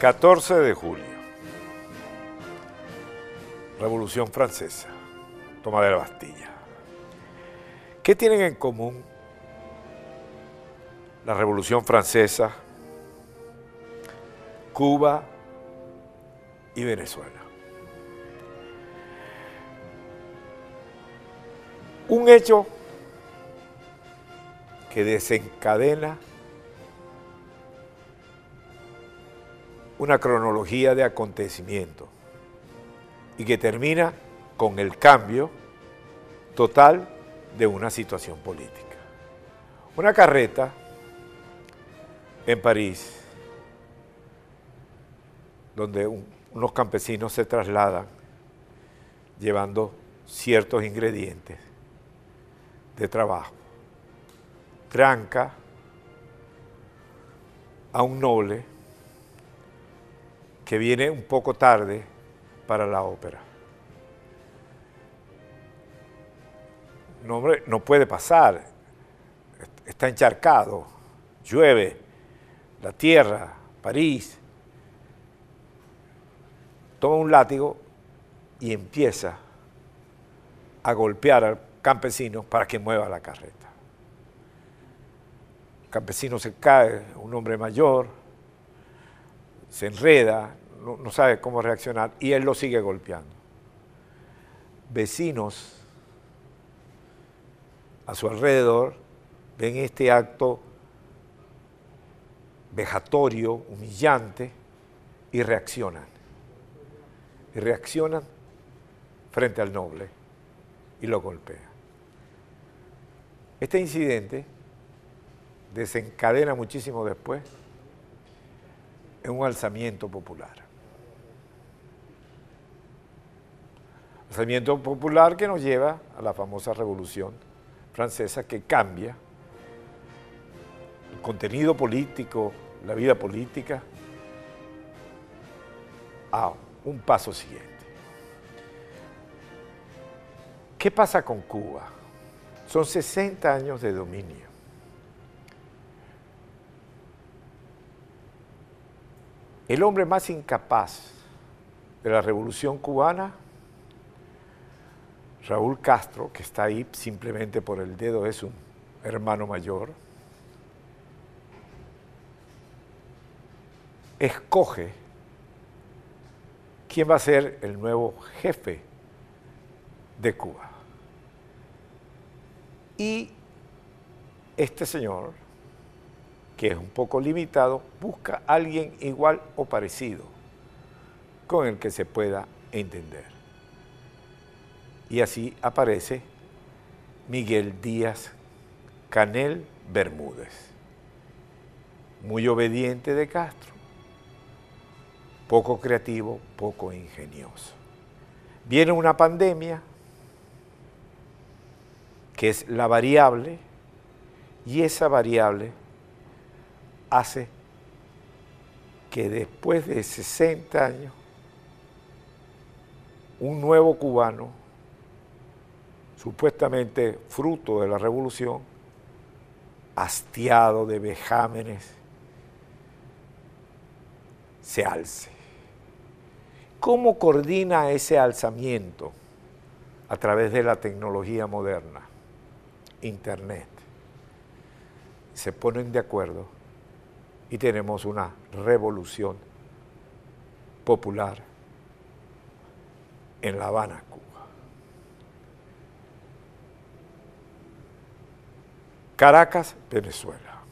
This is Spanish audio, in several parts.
14 de julio. Revolución Francesa. Toma de la Bastilla. ¿Qué tienen en común la Revolución Francesa, Cuba y Venezuela? Un hecho que desencadena una cronología de acontecimientos y que termina con el cambio total de una situación política. Una carreta en París, donde unos campesinos se trasladan llevando ciertos ingredientes de trabajo. Tranca a un noble que viene un poco tarde para la ópera. No, no puede pasar, está encharcado, llueve, la tierra, París. Toma un látigo y empieza a golpear al campesino para que mueva la carreta. El campesino se cae, un hombre mayor, se enreda, no, sabe cómo reaccionar y él lo sigue golpeando. Vecinos a su alrededor ven este acto vejatorio, humillante, y reaccionan. Y reaccionan frente al noble y lo golpea. Este incidente desencadena muchísimo después en un alzamiento popular. Alzamiento popular que nos lleva a la famosa revolución francesa que cambia el contenido político, la vida política, a un paso siguiente. ¿Qué pasa con Cuba? Son 60 años de dominio. El hombre más incapaz de la revolución cubana Raúl Castro, que está ahí simplemente por el dedo es un hermano mayor, escoge quién va a ser el nuevo jefe de Cuba. Y este señor, que es un poco limitado, busca alguien igual o parecido con el que se pueda entender. Y así aparece Miguel Díaz Canel Bermúdez, muy obediente de Castro, poco creativo, poco ingenioso. Viene una pandemia, que es la variable, y esa variable hace que después de 60 años, un nuevo cubano supuestamente fruto de la revolución, hastiado de vejámenes, se alce. ¿Cómo coordina ese alzamiento? A través de la tecnología moderna, Internet. Se ponen de acuerdo y tenemos una revolución popular en La Habana, Caracas, Venezuela.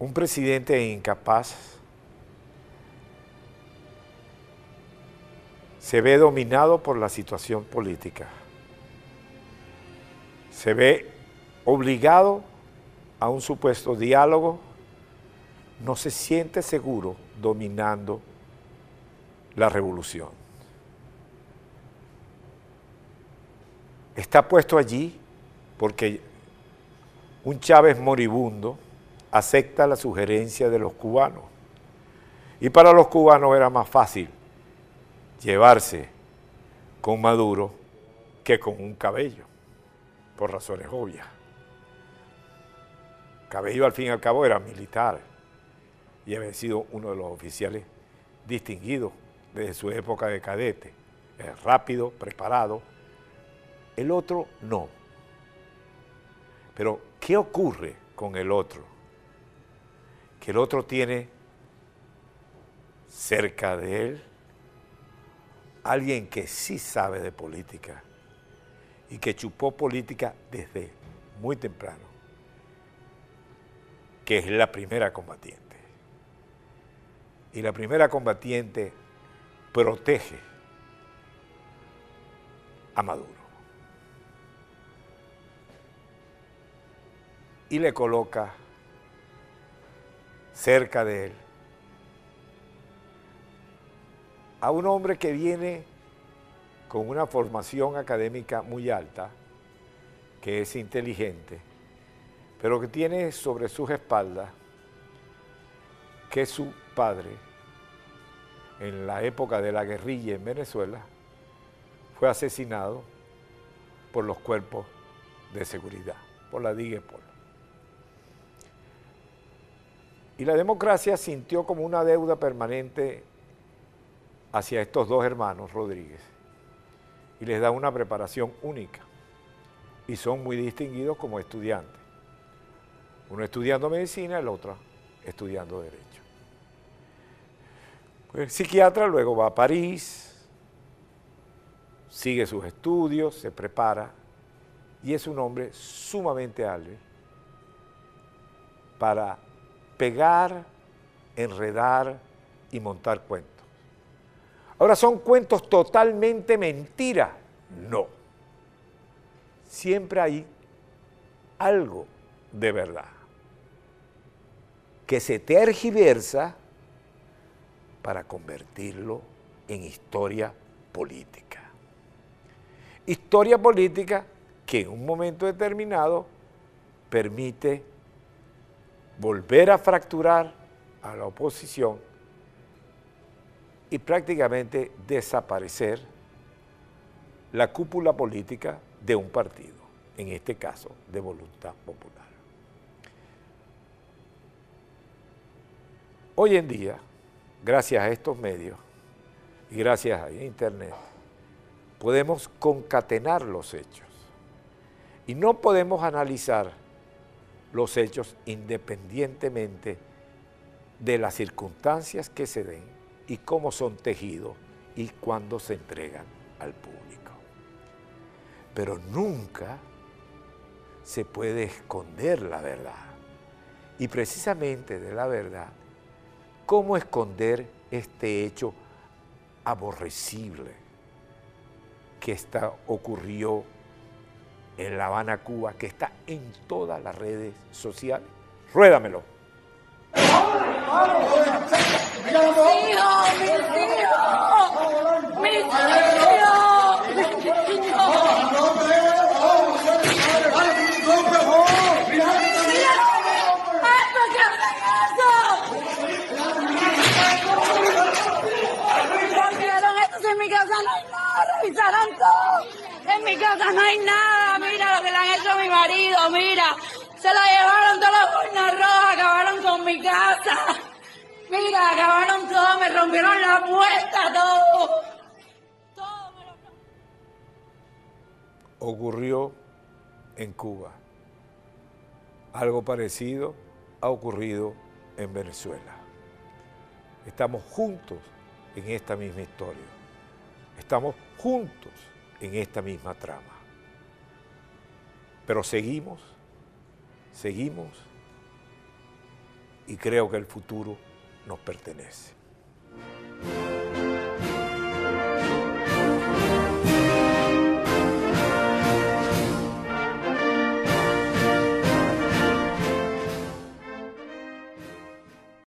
Un presidente incapaz se ve dominado por la situación política. Se ve obligado a un supuesto diálogo, no se siente seguro dominando la revolución. Está puesto allí porque un Chávez moribundo acepta la sugerencia de los cubanos. Y para los cubanos era más fácil llevarse con Maduro que con un cabello, por razones obvias. Cabello al fin y al cabo era militar y había sido uno de los oficiales distinguidos desde su época de cadete. Rápido, preparado. El otro no. Pero, ¿qué ocurre con el otro? Que el otro tiene cerca de él alguien que sí sabe de política y que chupó política desde muy temprano, que es la primera combatiente. Y la primera combatiente protege a Maduro. Y le coloca cerca de él a un hombre que viene con una formación académica muy alta, que es inteligente, pero que tiene sobre sus espaldas que su padre, en la época de la guerrilla en Venezuela, fue asesinado por los cuerpos de seguridad, por la DIGEPOL. Y la democracia sintió como una deuda permanente hacia estos dos hermanos Rodríguez y les da una preparación única y son muy distinguidos como estudiantes. Uno estudiando medicina, el otro estudiando derecho. El psiquiatra luego va a París, sigue sus estudios, se prepara y es un hombre sumamente hábil para pegar, enredar y montar cuentos. Ahora, ¿son cuentos totalmente mentira? No. Siempre hay algo de verdad que se tergiversa para convertirlo en historia política. Historia política que en un momento determinado permite volver a fracturar a la oposición y prácticamente desaparecer la cúpula política de un partido, en este caso de voluntad popular. Hoy en día, gracias a estos medios y gracias a Internet, podemos concatenar los hechos y no podemos analizar los hechos independientemente de las circunstancias que se den y cómo son tejidos y cuándo se entregan al público. Pero nunca se puede esconder la verdad. Y precisamente de la verdad, ¿cómo esconder este hecho aborrecible que está, ocurrió en La Habana, Cuba, que está en todas las redes sociales? Ruédamelo. ¡Mis hijos! ¡Mis hijos! ¡Mis hijos! ¡Mis En mi casa no hay nada, En mi casa no hay nada. Mira lo que le han hecho a mi marido, mira. Se lo llevaron todas las urnas rojas, acabaron con mi casa. Mira, acabaron todo, me rompieron la puerta, todo. Todo me lo Ocurrió en Cuba. Algo parecido ha ocurrido en Venezuela. Estamos juntos en esta misma historia. Estamos juntos en esta misma trama. Pero seguimos, seguimos y creo que el futuro nos pertenece.